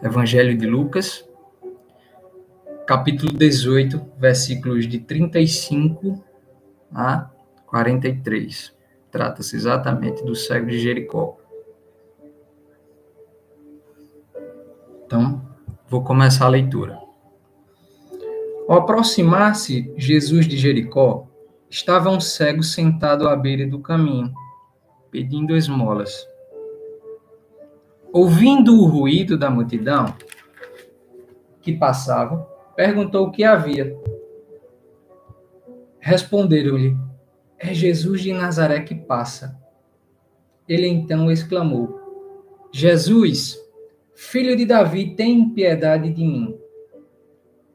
Evangelho de Lucas, capítulo 18, versículos de 35 a 43. Trata-se exatamente do cego de Jericó. Então, vou começar a leitura. Ao aproximar-se Jesus de Jericó, estava um cego sentado à beira do caminho, pedindo esmolas. Ouvindo o ruído da multidão que passava, perguntou o que havia. Responderam-lhe: É Jesus de Nazaré que passa. Ele então exclamou: Jesus, filho de Davi, tem piedade de mim.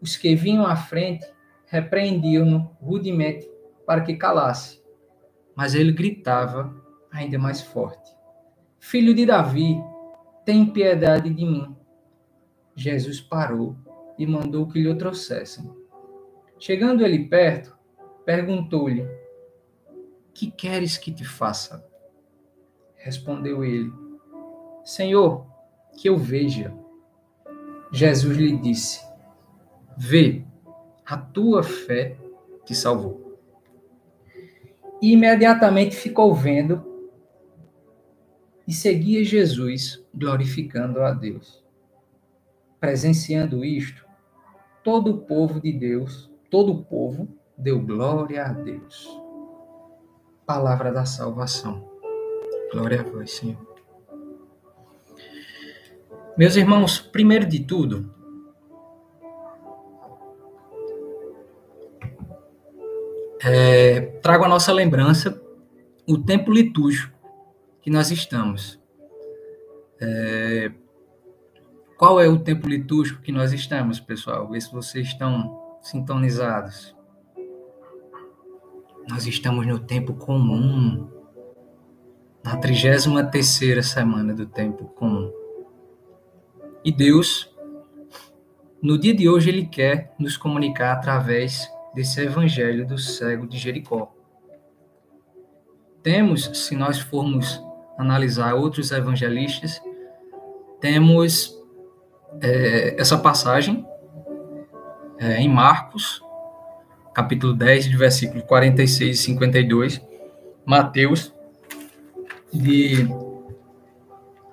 Os que vinham à frente repreendiam-no rudemente para que calasse. Mas ele gritava ainda mais forte: Filho de Davi, tem piedade de mim. Jesus parou e mandou que lhe trouxessem. Chegando ele perto, perguntou-lhe: Que queres que te faça? Respondeu ele: Senhor, que eu veja. Jesus lhe disse: Vê, a tua fé te salvou. E imediatamente ficou vendo e seguia Jesus, glorificando a Deus. Presenciando isto, todo o povo de Deus, todo o povo deu glória a Deus. Palavra da salvação. Glória a vós, Senhor. Meus irmãos, primeiro de tudo, é, trago a nossa lembrança o tempo litúrgico que nós estamos. É, qual é o tempo litúrgico que nós estamos, pessoal? Vê se vocês estão sintonizados. Nós estamos no tempo comum, na 33 terceira semana do tempo comum. E Deus, no dia de hoje, Ele quer nos comunicar através desse evangelho do cego de Jericó. Temos, se nós formos analisar outros evangelistas, temos é, essa passagem é, em Marcos, capítulo 10, de versículo 46 e 52, Mateus, de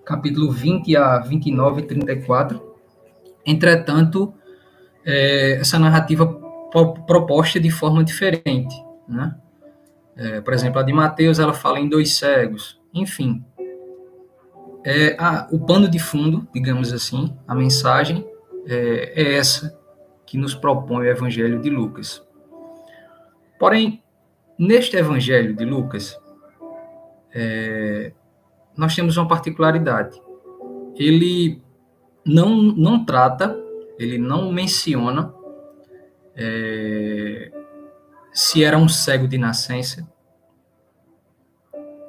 capítulo 20 a 29 e 34. Entretanto, é, essa narrativa proposta de forma diferente, né? É, por exemplo, a de Mateus, ela fala em dois cegos, enfim, é, a, o pano de fundo, digamos assim, a mensagem é, é essa que nos propõe o Evangelho de Lucas. Porém, neste Evangelho de Lucas, é, nós temos uma particularidade. Ele não, não trata, ele não menciona é, se era um cego de nascença,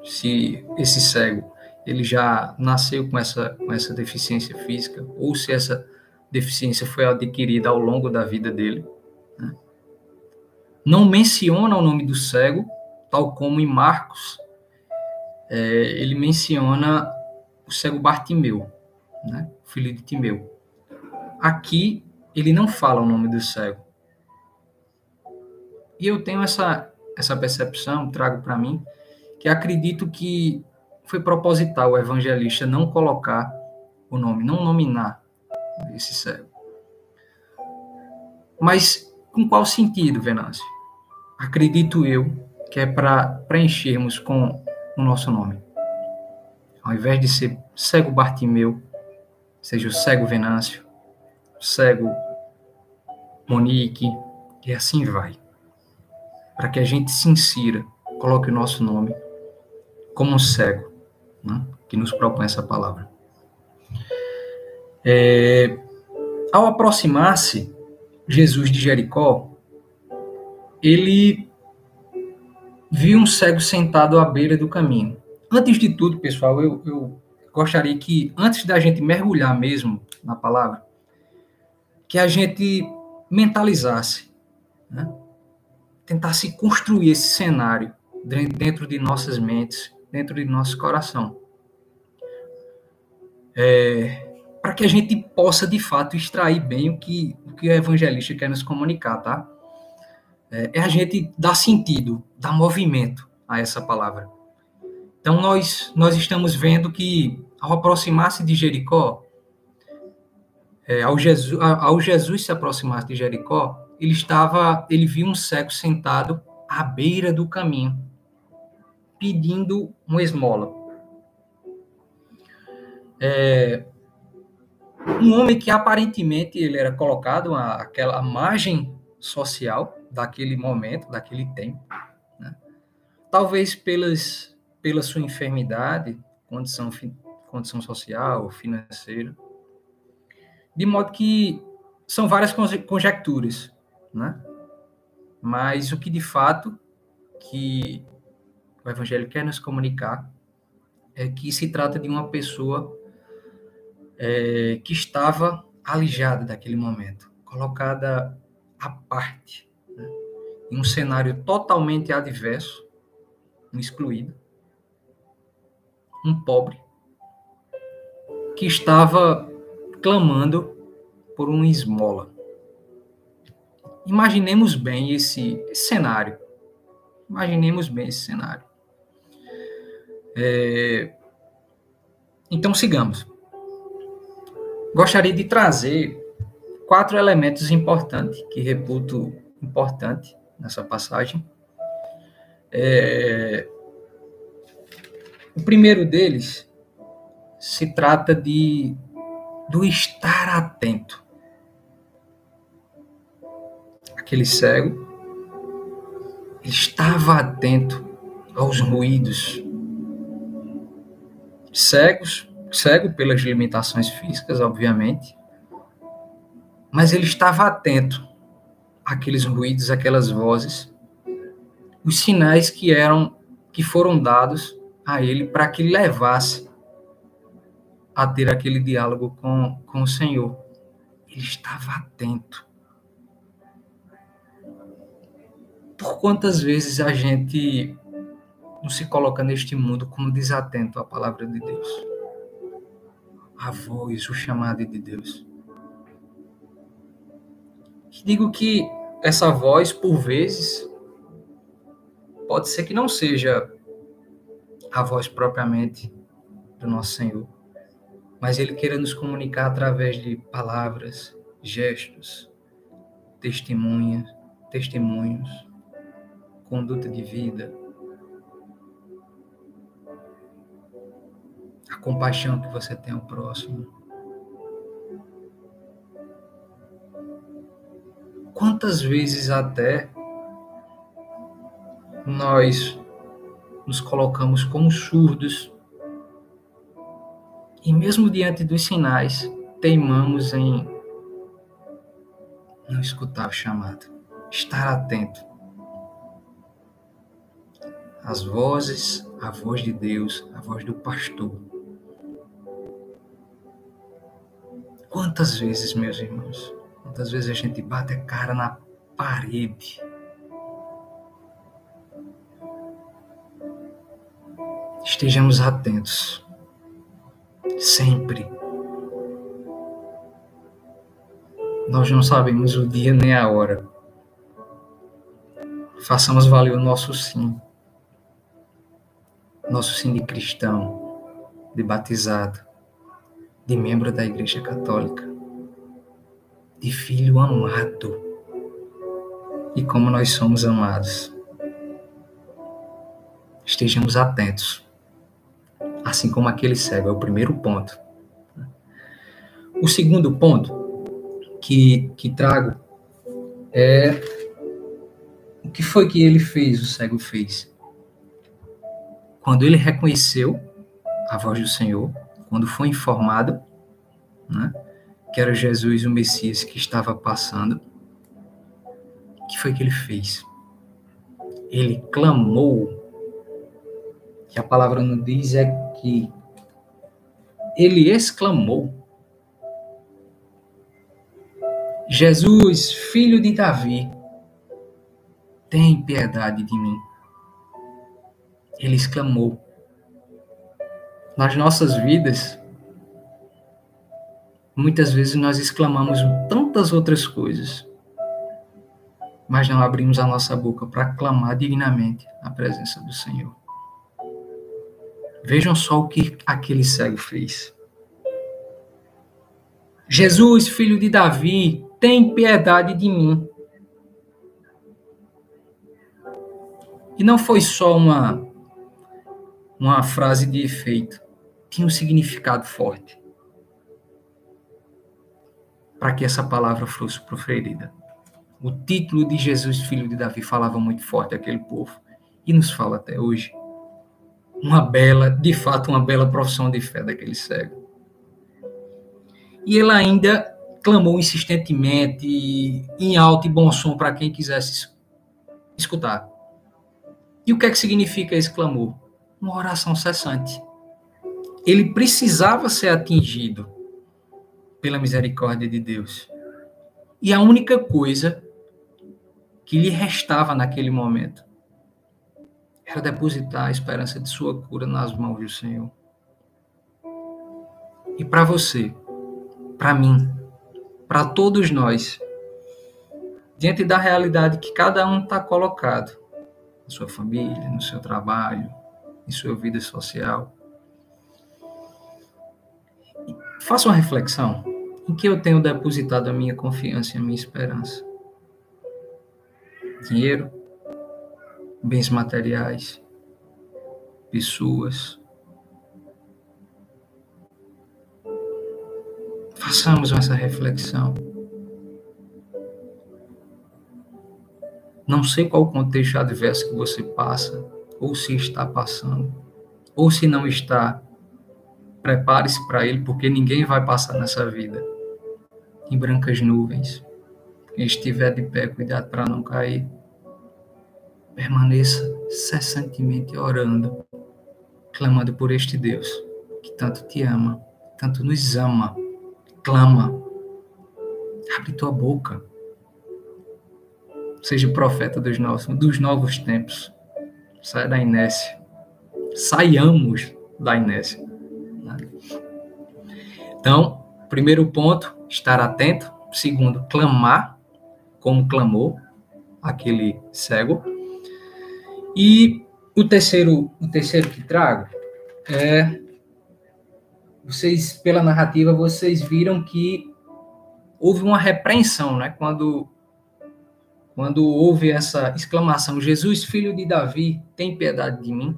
se esse cego ele já nasceu com essa, com essa deficiência física, ou se essa deficiência foi adquirida ao longo da vida dele. Né? Não menciona o nome do cego, tal como em Marcos, é, ele menciona o cego Bartimeu, né? filho de Timeu. Aqui, ele não fala o nome do cego. E eu tenho essa, essa percepção, trago para mim, que acredito que foi proposital o evangelista não colocar o nome, não nominar esse cego. Mas com qual sentido, Venâncio? Acredito eu que é para preenchermos com o nosso nome. Ao invés de ser cego Bartimeu, seja o cego Venâncio, o cego Monique, e assim vai. Para que a gente se insira, coloque o nosso nome como um cego, né, que nos propõe essa palavra. É, ao aproximar-se Jesus de Jericó, ele viu um cego sentado à beira do caminho. Antes de tudo, pessoal, eu, eu gostaria que, antes da gente mergulhar mesmo na palavra, que a gente mentalizasse, né? tentasse construir esse cenário dentro de nossas mentes, dentro de nosso coração. É, para que a gente possa, de fato, extrair bem o que o, que o evangelista quer nos comunicar, tá? É, é a gente dar sentido, dar movimento a essa palavra. Então, nós, nós estamos vendo que, ao aproximar-se de Jericó, é, ao, Jesus, ao Jesus se aproximar de Jericó, ele estava, ele viu um cego sentado à beira do caminho, pedindo uma esmola. É, um homem que aparentemente ele era colocado àquela margem social daquele momento, daquele tempo, né? talvez pelas, pela sua enfermidade, condição, condição social, financeira, de modo que são várias conjecturas, né? Mas o que de fato que o Evangelho quer nos comunicar é que se trata de uma pessoa é, que estava alijada daquele momento, colocada à parte, né? em um cenário totalmente adverso, um excluído, um pobre, que estava clamando por uma esmola. Imaginemos bem esse cenário. Imaginemos bem esse cenário. É... Então sigamos. Gostaria de trazer quatro elementos importantes que reputo importante nessa passagem. É... O primeiro deles se trata de do estar atento. Aquele cego estava atento aos ruídos. Cegos, cego pelas limitações físicas, obviamente, mas ele estava atento àqueles ruídos, aquelas vozes, os sinais que eram que foram dados a ele para que levasse a ter aquele diálogo com, com o Senhor. Ele estava atento. Por quantas vezes a gente não se coloca neste mundo como desatento à palavra de Deus? A voz, o chamado de Deus. Digo que essa voz, por vezes, pode ser que não seja a voz propriamente do nosso Senhor mas Ele queira nos comunicar através de palavras, gestos, testemunhas, testemunhos, conduta de vida, a compaixão que você tem ao próximo. Quantas vezes até nós nos colocamos como surdos e mesmo diante dos sinais, teimamos em não escutar o chamado, estar atento. As vozes, a voz de Deus, a voz do pastor. Quantas vezes, meus irmãos, quantas vezes a gente bate a cara na parede estejamos atentos sempre. Nós não sabemos o dia nem a hora. Façamos valer o nosso sim. Nosso sim de cristão, de batizado, de membro da Igreja Católica, de filho amado. E como nós somos amados. Estejamos atentos assim como aquele cego. É o primeiro ponto. O segundo ponto que, que trago é o que foi que ele fez, o cego fez. Quando ele reconheceu a voz do Senhor, quando foi informado né, que era Jesus, o Messias, que estava passando, o que foi que ele fez? Ele clamou que a palavra nos diz é que ele exclamou: Jesus, filho de Davi, tem piedade de mim. Ele exclamou. Nas nossas vidas, Muitas vezes nós exclamamos tantas outras coisas, mas não abrimos a nossa boca para clamar dignamente a presença do Senhor. Vejam só o que aquele cego fez. Jesus, filho de Davi, tem piedade de mim. E não foi só uma, uma frase de efeito, tinha um significado forte para que essa palavra fosse proferida. O título de Jesus, filho de Davi, falava muito forte àquele povo e nos fala até hoje. Uma bela, de fato, uma bela profissão de fé daquele cego. E ele ainda clamou insistentemente, em alto e bom som, para quem quisesse escutar. E o que é que significa esse clamor? Uma oração cessante. Ele precisava ser atingido pela misericórdia de Deus. E a única coisa que lhe restava naquele momento era depositar a esperança de sua cura nas mãos do Senhor. E para você, para mim, para todos nós, diante da realidade que cada um está colocado, sua família, no seu trabalho, em sua vida social. Faça uma reflexão. Em que eu tenho depositado a minha confiança e a minha esperança? Dinheiro, bens materiais, pessoas. Façamos essa reflexão. Não sei qual o contexto adverso que você passa, ou se está passando, ou se não está. Prepare-se para ele, porque ninguém vai passar nessa vida em brancas nuvens. Quem estiver de pé, cuidado para não cair. Permaneça cessantemente orando, clamando por este Deus que tanto te ama, tanto nos ama. Clama. Abre tua boca seja profeta dos novos, dos novos tempos. Saia da inércia. Saiamos da inércia. Então, primeiro ponto, estar atento. Segundo, clamar, como clamou aquele cego. E o terceiro, o terceiro que trago é vocês pela narrativa vocês viram que houve uma repreensão, né? Quando quando houve essa exclamação, Jesus, filho de Davi, tem piedade de mim,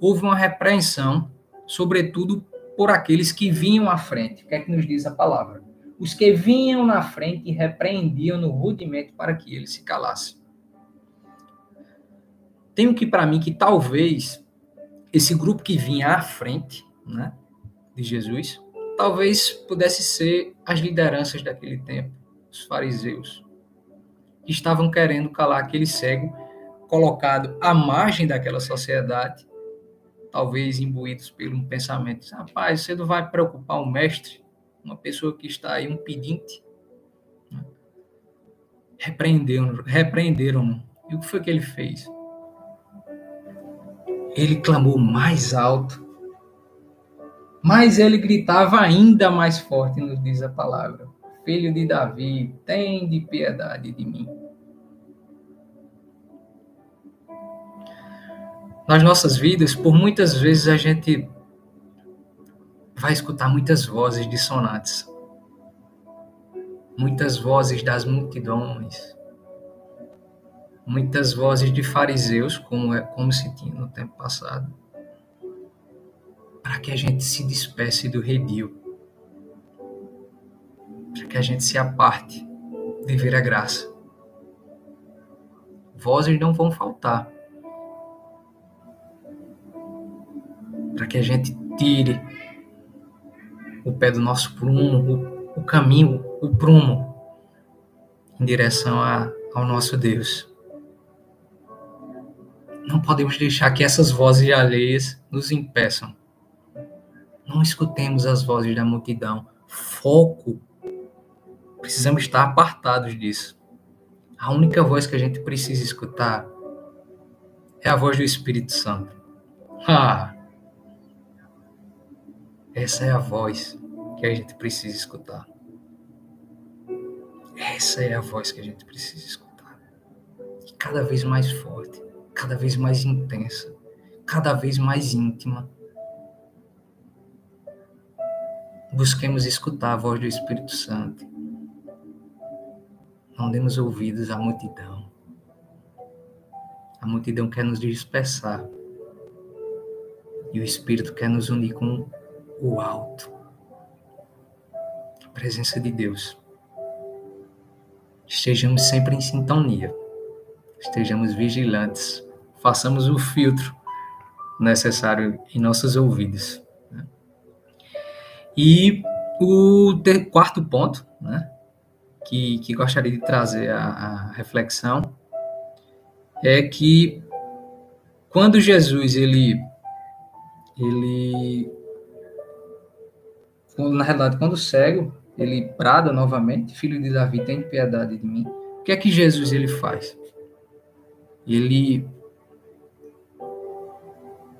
houve uma repreensão, sobretudo por aqueles que vinham à frente. O que é que nos diz a palavra? Os que vinham na frente repreendiam no rudimento para que ele se calasse. Tenho que para mim que talvez esse grupo que vinha à frente, né, de Jesus, talvez pudesse ser as lideranças daquele tempo, os fariseus que estavam querendo calar aquele cego colocado à margem daquela sociedade, talvez imbuídos pelo pensamento: rapaz, você não vai preocupar um mestre, uma pessoa que está aí, um pedinte. Repreenderam, repreenderam. E o que foi que ele fez? Ele clamou mais alto, mas ele gritava ainda mais forte, nos diz a palavra filho de Davi, tem de piedade de mim. Nas nossas vidas, por muitas vezes a gente vai escutar muitas vozes dissonantes, muitas vozes das multidões, muitas vozes de fariseus, como, é, como se tinha no tempo passado, para que a gente se despece do redil para que a gente se aparte de ver a graça. Vozes não vão faltar. Para que a gente tire o pé do nosso prumo, o, o caminho, o prumo, em direção a, ao nosso Deus. Não podemos deixar que essas vozes alheias nos impeçam. Não escutemos as vozes da multidão. Foco Precisamos estar apartados disso. A única voz que a gente precisa escutar é a voz do Espírito Santo. Ah! Essa é a voz que a gente precisa escutar. Essa é a voz que a gente precisa escutar. E cada vez mais forte, cada vez mais intensa, cada vez mais íntima. Busquemos escutar a voz do Espírito Santo. Não demos ouvidos à multidão. A multidão quer nos dispersar. E o Espírito quer nos unir com o alto. A presença de Deus. Estejamos sempre em sintonia. Estejamos vigilantes. Façamos o filtro necessário em nossos ouvidos. Né? E o quarto ponto, né, que, que gostaria de trazer a, reflexão, é que quando Jesus ele ele na realidade quando o cego ele brada novamente filho de Davi tem piedade de mim o que é que Jesus ele faz? Ele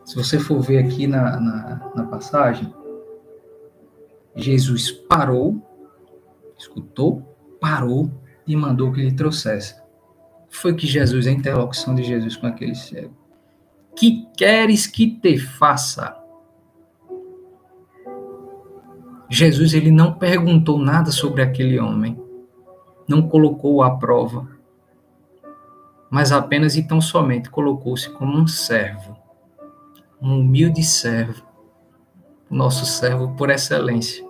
se você for ver aqui na, na, na passagem Jesus parou escutou parou e mandou que ele trouxesse foi que Jesus, a interlocução de Jesus com aquele cego. Que queres que te faça? Jesus ele não perguntou nada sobre aquele homem, não colocou à prova, mas apenas e tão somente colocou-se como um servo, um humilde servo, nosso servo por excelência.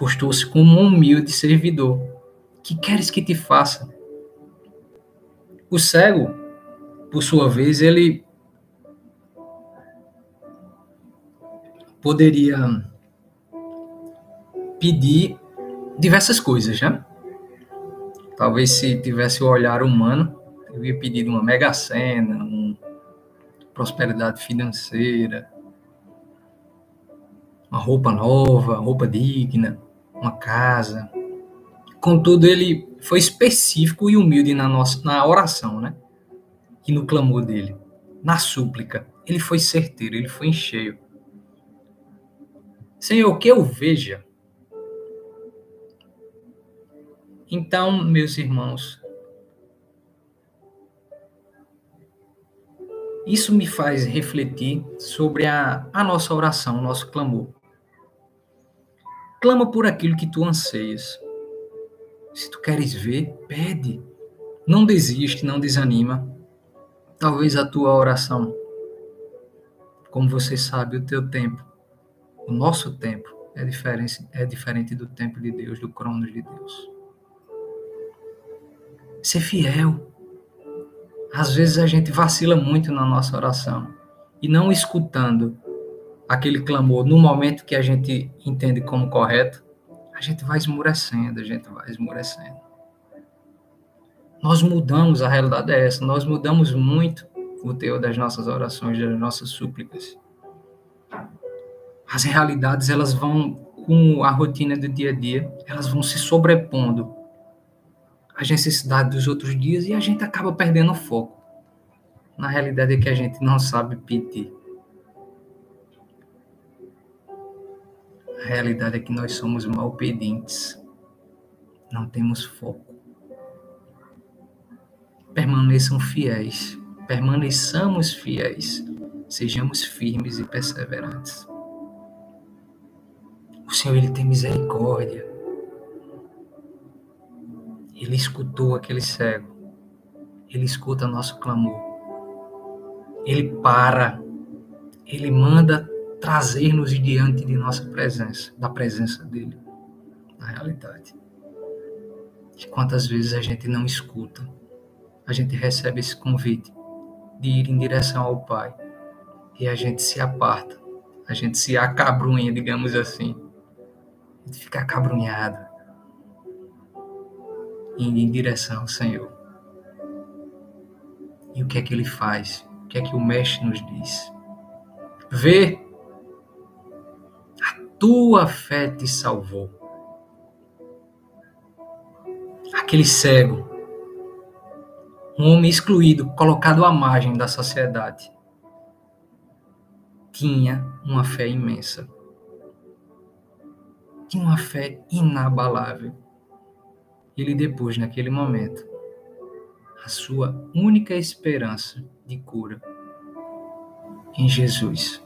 Postou-se como um humilde servidor. Que queres que te faça? O cego, por sua vez, ele poderia pedir diversas coisas, né? Talvez se tivesse o olhar humano, eu ia pedir uma mega cena, uma prosperidade financeira, uma roupa nova, roupa digna, uma casa. Contudo, ele foi específico e humilde na, nossa, na oração, né? E no clamor dele, na súplica. Ele foi certeiro, ele foi em cheio. Senhor, que eu veja. Então, meus irmãos, isso me faz refletir sobre a, a nossa oração, o nosso clamor. Clama por aquilo que tu anseias se tu queres ver, pede. Não desiste, não desanima. Talvez a tua oração, como você sabe, o teu tempo, o nosso tempo é diferente, é diferente do tempo de Deus, do cronos de Deus. Ser fiel. Às vezes a gente vacila muito na nossa oração e não escutando aquele clamor no momento que a gente entende como correto, a gente vai esmurecendo, a gente vai esmurecendo. Nós mudamos, a realidade é essa, nós mudamos muito o teor das nossas orações, das nossas súplicas. As realidades, elas vão, com a rotina do dia a dia, elas vão se sobrepondo às necessidades dos outros dias e a gente acaba perdendo o foco. Na realidade é que a gente não sabe pedir. A realidade é que nós somos mal pedintes. Não temos foco. Permaneçam fiéis. Permaneçamos fiéis. Sejamos firmes e perseverantes. O Senhor, Ele tem misericórdia. Ele escutou aquele cego. Ele escuta nosso clamor. Ele para. Ele manda trazer-nos diante de nossa presença, da presença dele, na realidade. E quantas vezes a gente não escuta, a gente recebe esse convite de ir em direção ao Pai e a gente se aparta, a gente se acabrunha, digamos assim, a gente fica acabrunhado, indo em direção ao Senhor. E o que é que ele faz? O que é que o Mestre nos diz? Vê tua fé te salvou. Aquele cego, um homem excluído, colocado à margem da sociedade, tinha uma fé imensa. tinha uma fé inabalável. Ele depois, naquele momento, a sua única esperança de cura em Jesus.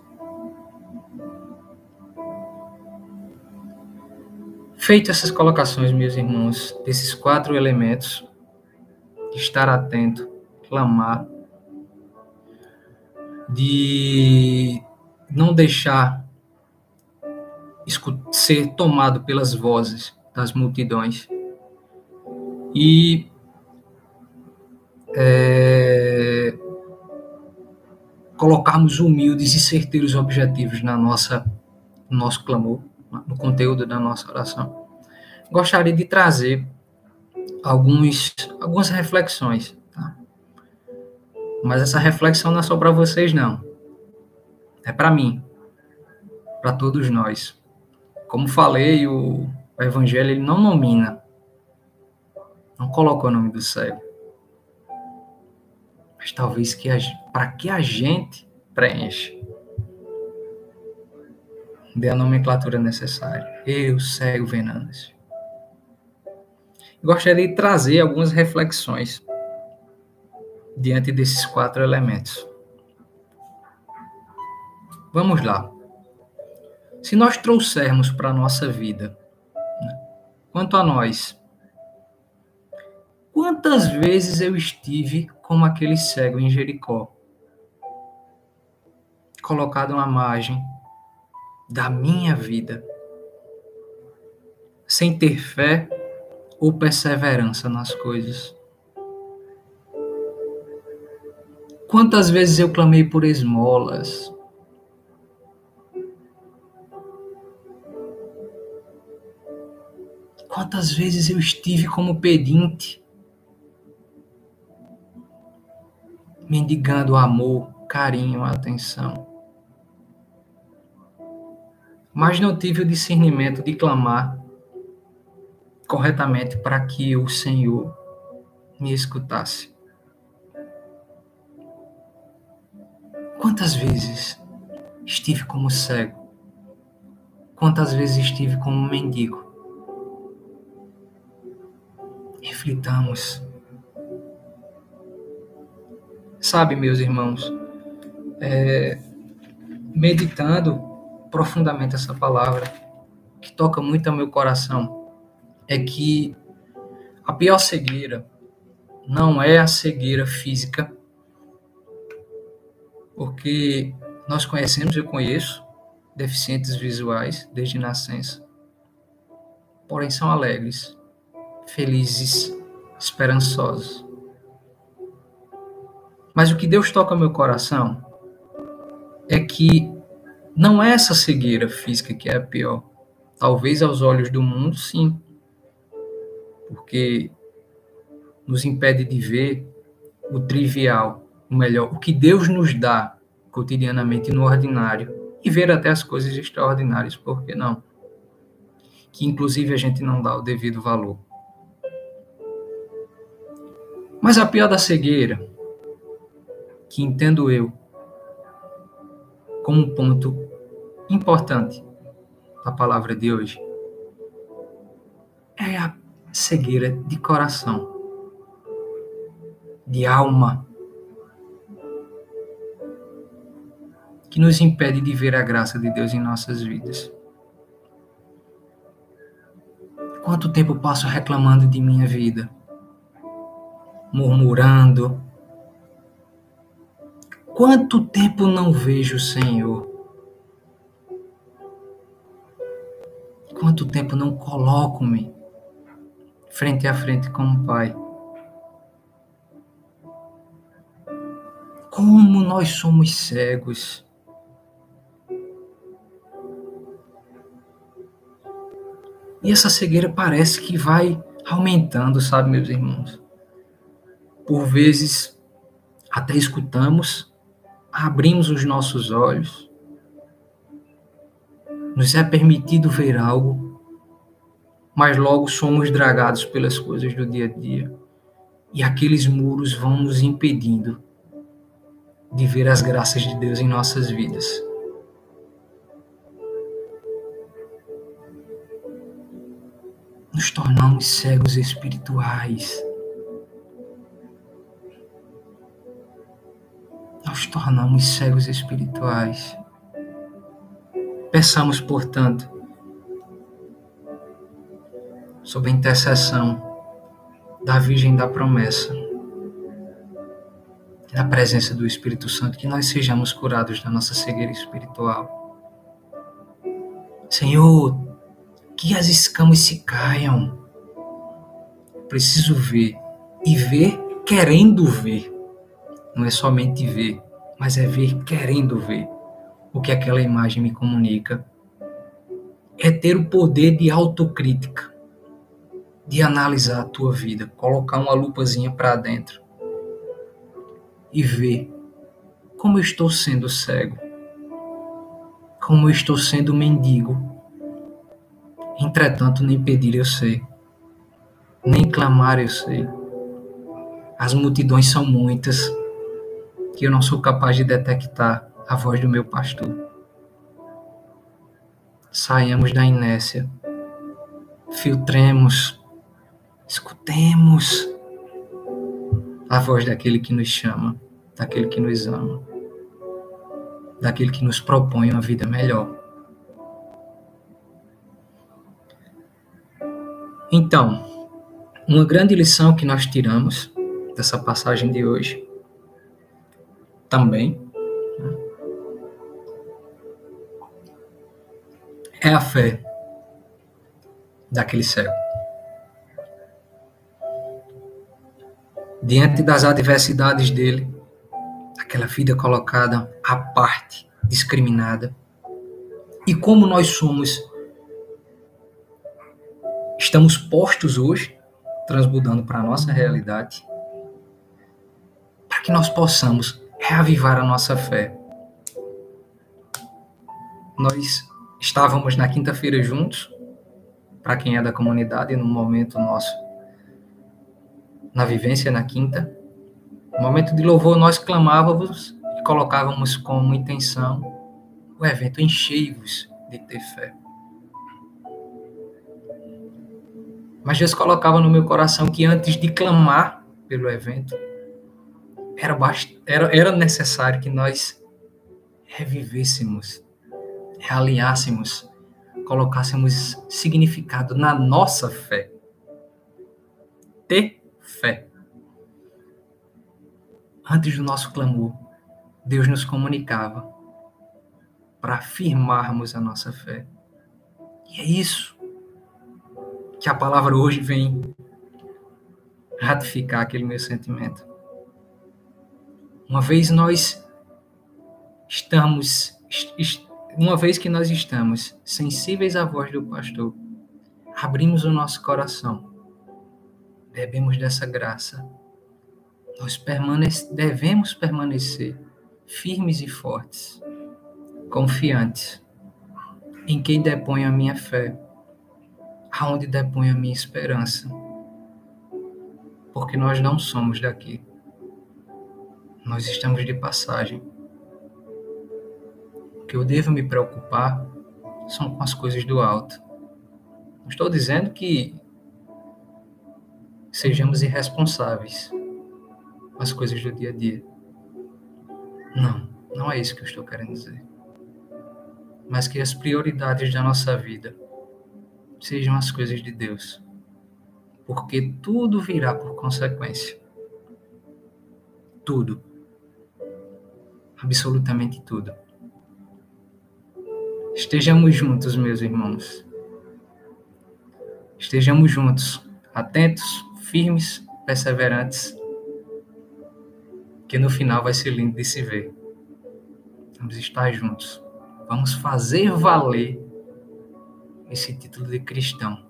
Feito essas colocações, meus irmãos, desses quatro elementos, estar atento, clamar, de não deixar ser tomado pelas vozes das multidões e é, colocarmos humildes e certeiros objetivos na nossa no nosso clamor, no conteúdo da nossa oração. Gostaria de trazer alguns, algumas reflexões, tá? Mas essa reflexão não é só para vocês, não. É para mim, para todos nós. Como falei, o, o Evangelho ele não nomina, não coloca o nome do cego. Mas talvez que para que a gente preencha dê a nomenclatura necessária. Eu, cego Venâncio. Gostaria de trazer algumas reflexões diante desses quatro elementos. Vamos lá. Se nós trouxermos para a nossa vida, né, quanto a nós, quantas vezes eu estive como aquele cego em Jericó, colocado à margem da minha vida, sem ter fé ou perseverança nas coisas. Quantas vezes eu clamei por esmolas? Quantas vezes eu estive como pedinte, mendigando amor, carinho, atenção. Mas não tive o discernimento de clamar corretamente para que o Senhor me escutasse. Quantas vezes estive como cego? Quantas vezes estive como mendigo? Reflitamos. Sabe, meus irmãos, é, meditando profundamente essa palavra, que toca muito ao meu coração, é que a pior cegueira não é a cegueira física, porque nós conhecemos, eu conheço, deficientes visuais desde nascença, porém são alegres, felizes, esperançosos. Mas o que Deus toca no meu coração é que não é essa cegueira física que é a pior. Talvez aos olhos do mundo, sim, porque nos impede de ver o trivial, o melhor, o que Deus nos dá cotidianamente no ordinário e ver até as coisas extraordinárias, por que não? Que inclusive a gente não dá o devido valor. Mas a pior da cegueira, que entendo eu como um ponto importante da palavra de hoje, é a cegueira de coração, de alma, que nos impede de ver a graça de Deus em nossas vidas. Quanto tempo passo reclamando de minha vida, murmurando? Quanto tempo não vejo o Senhor? Quanto tempo não coloco-me frente a frente com o Pai. Como nós somos cegos. E essa cegueira parece que vai aumentando, sabe, meus irmãos? Por vezes, até escutamos, abrimos os nossos olhos, nos é permitido ver algo, mas logo somos dragados pelas coisas do dia a dia. E aqueles muros vão nos impedindo de ver as graças de Deus em nossas vidas. nos tornamos cegos espirituais. Nós tornamos cegos espirituais. Peçamos, portanto, sob a intercessão da Virgem da Promessa, na presença do Espírito Santo, que nós sejamos curados da nossa cegueira espiritual. Senhor, que as escamas se caiam. Preciso ver. E ver querendo ver. Não é somente ver, mas é ver querendo ver o que aquela imagem me comunica. É ter o poder de autocrítica, de analisar a tua vida, colocar uma lupazinha para dentro e ver como eu estou sendo cego, como eu estou sendo mendigo Entretanto, nem pedir eu sei, nem clamar eu sei. As multidões são muitas que eu não sou capaz de detectar a voz do meu pastor. Saiamos da inércia, filtremos, escutemos a voz daquele que nos chama, daquele que nos ama, daquele que nos propõe uma vida melhor. Então, uma grande lição que nós tiramos dessa passagem de hoje também né, é a fé daquele cego. Diante das adversidades dele, aquela vida colocada à parte, discriminada, e como nós somos estamos postos hoje, transmudando para a nossa realidade, para que nós possamos reavivar a nossa fé. Nós estávamos na quinta-feira juntos, para quem é da comunidade, no momento nosso, na vivência na quinta. No momento de louvor, nós clamávamos e colocávamos como intenção o evento enchei-vos de ter fé. Mas Deus colocava no meu coração que antes de clamar pelo evento, era, era, era necessário que nós revivêssemos, realinhássemos, colocássemos significado na nossa fé. Ter fé. Antes do nosso clamor, Deus nos comunicava para afirmarmos a nossa fé. E é isso que a palavra hoje vem ratificar aquele meu sentimento. Uma vez nós estamos, uma vez que nós estamos sensíveis à voz do pastor, abrimos o nosso coração, bebemos dessa graça, nós permanece, devemos permanecer firmes e fortes, confiantes em quem depõe a minha fé aonde depõe a minha esperança. Porque nós não somos daqui. Nós estamos de passagem. O que eu devo me preocupar são com as coisas do alto. Não estou dizendo que sejamos irresponsáveis com as coisas do dia a dia. Não, não é isso que eu estou querendo dizer. Mas que as prioridades da nossa vida sejam as coisas de Deus, porque tudo virá por consequência. Tudo. Absolutamente tudo. Estejamos juntos, meus irmãos. Estejamos juntos, atentos, firmes, perseverantes, que no final vai ser lindo de se ver. Vamos estar juntos. Vamos fazer valer esse título de cristão,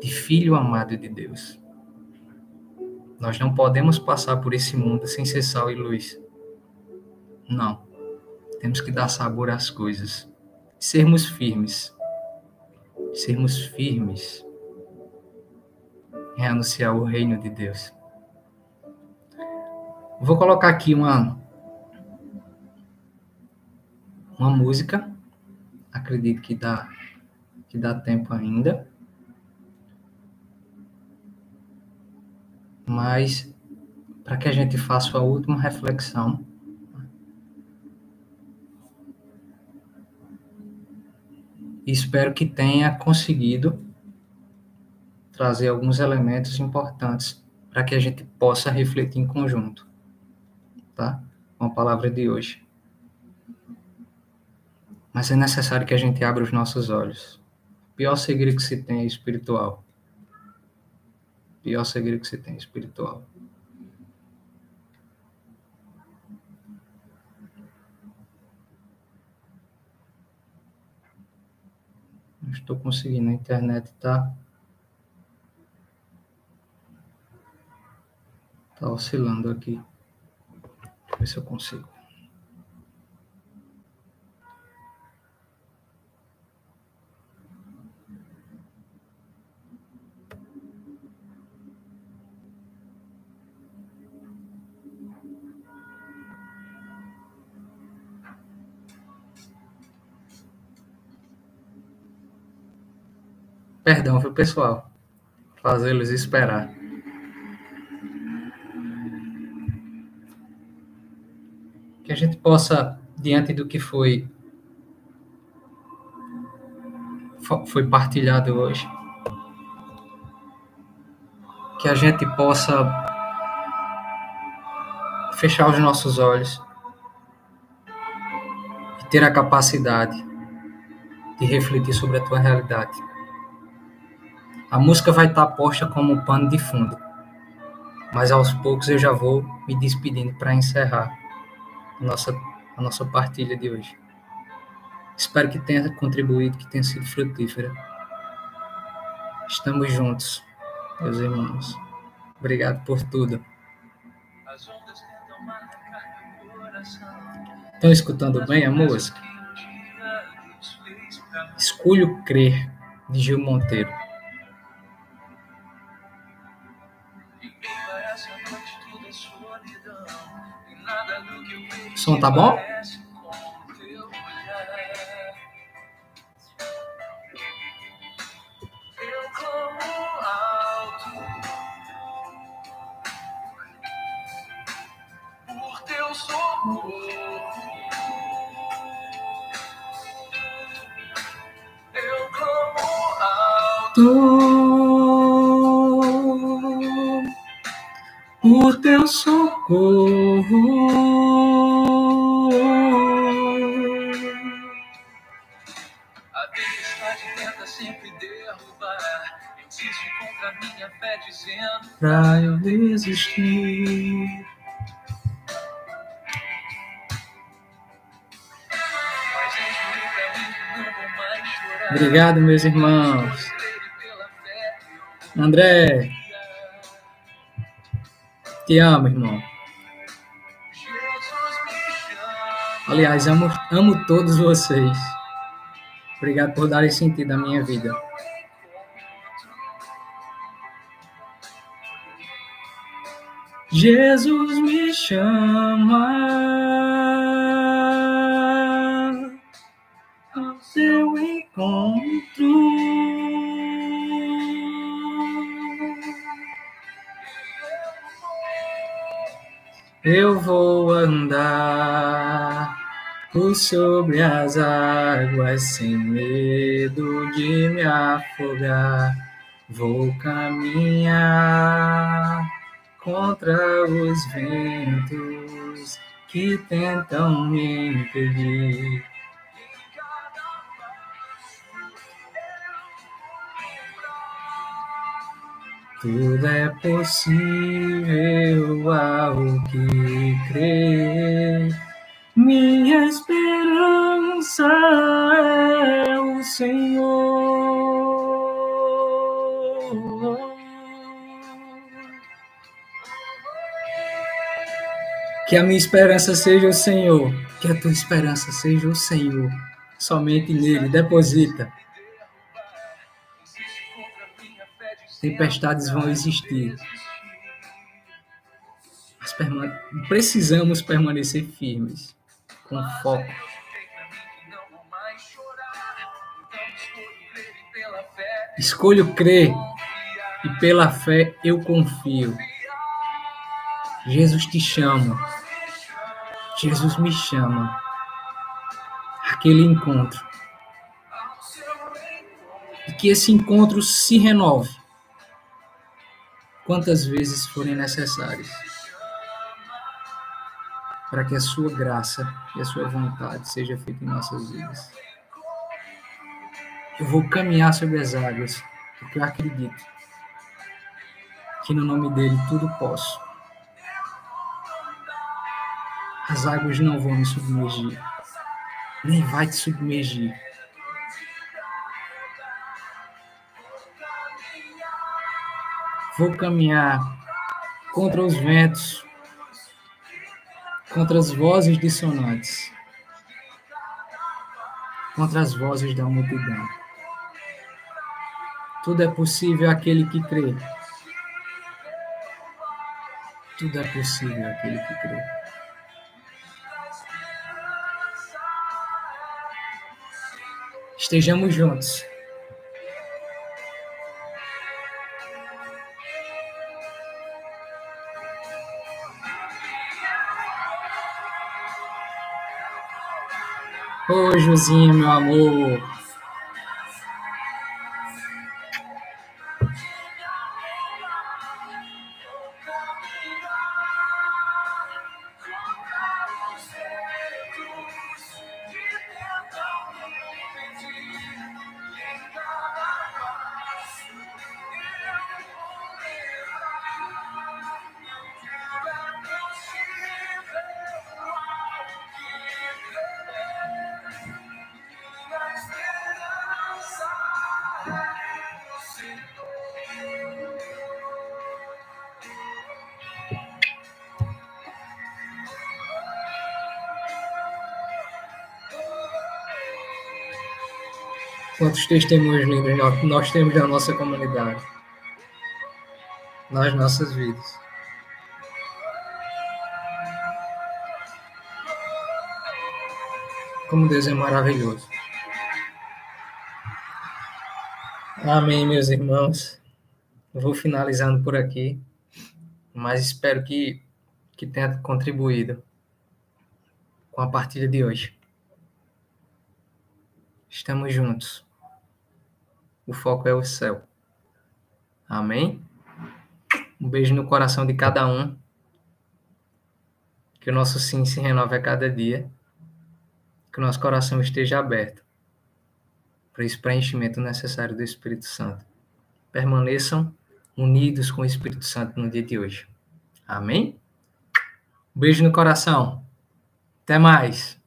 de filho amado de Deus. Nós não podemos passar por esse mundo sem ser sal e luz. Não. Temos que dar sabor às coisas. Sermos firmes. Sermos firmes em anunciar o reino de Deus. Vou colocar aqui uma uma música. Acredito que dá que dá tempo ainda. mas para que a gente faça a última reflexão. Espero que tenha conseguido trazer alguns elementos importantes para que a gente possa refletir em conjunto, tá? Com a palavra de hoje. Mas é necessário que a gente abra os nossos olhos. O pior segredo que se tem é espiritual. O pior segredo que se tem é espiritual. Não estou conseguindo, a internet está Tá oscilando aqui. Deixa eu ver se eu consigo. Perdão, viu, pessoal? Fazê-los esperar. que a gente possa, diante do que foi foi partilhado hoje, que a gente possa fechar os nossos olhos e ter a capacidade de refletir sobre a tua realidade. A música vai estar posta como pano de fundo, mas aos poucos eu já vou me despedindo para encerrar a nossa, a nossa partilha de hoje. Espero que tenha contribuído, que tenha sido frutífera. Estamos juntos, meus irmãos. Obrigado por tudo. Estão escutando bem a música? Escolho Crer, de Gil Monteiro. Som tá bom? por pra eu desistir. Obrigado, meus irmãos. André, te amo, irmão. Aliás, amo, amo todos vocês. Obrigado por darem sentido à minha vida. Jesus me chama ao seu encontro. Eu vou andar por sobre as águas sem medo de me afogar. Vou caminhar contra os ventos que tentam me impedir. Tudo é possível ao que crer. Minha esperança é o Senhor. Que a minha esperança seja o Senhor. Que a tua esperança seja o Senhor. Somente nele. Deposita. Tempestades vão existir. Mas precisamos permanecer firmes. Com foco. Escolho crer. E pela fé eu confio. Jesus te chama. Jesus me chama. Aquele encontro. E que esse encontro se renove quantas vezes forem necessárias para que a sua graça e a sua vontade seja feita em nossas vidas. Eu vou caminhar sobre as águas, porque eu acredito que no nome dele tudo posso. As águas não vão me submergir, nem vai te submergir. Vou caminhar contra os ventos, contra as vozes dissonantes, contra as vozes da multidão. Tudo é possível aquele que crê. Tudo é possível aquele que crê. Estejamos juntos. Oi, Josinha, meu amor. Quantos testemunhos lindos nós temos na nossa comunidade, nas nossas vidas. Como Deus é maravilhoso. Amém, meus irmãos. vou finalizando por aqui, mas espero que, que tenha contribuído com a partilha de hoje. Estamos juntos. O foco é o céu. Amém? Um beijo no coração de cada um. Que o nosso sim se renove a cada dia. Que o nosso coração esteja aberto para esse preenchimento necessário do Espírito Santo. Permaneçam unidos com o Espírito Santo no dia de hoje. Amém? Um beijo no coração. Até mais.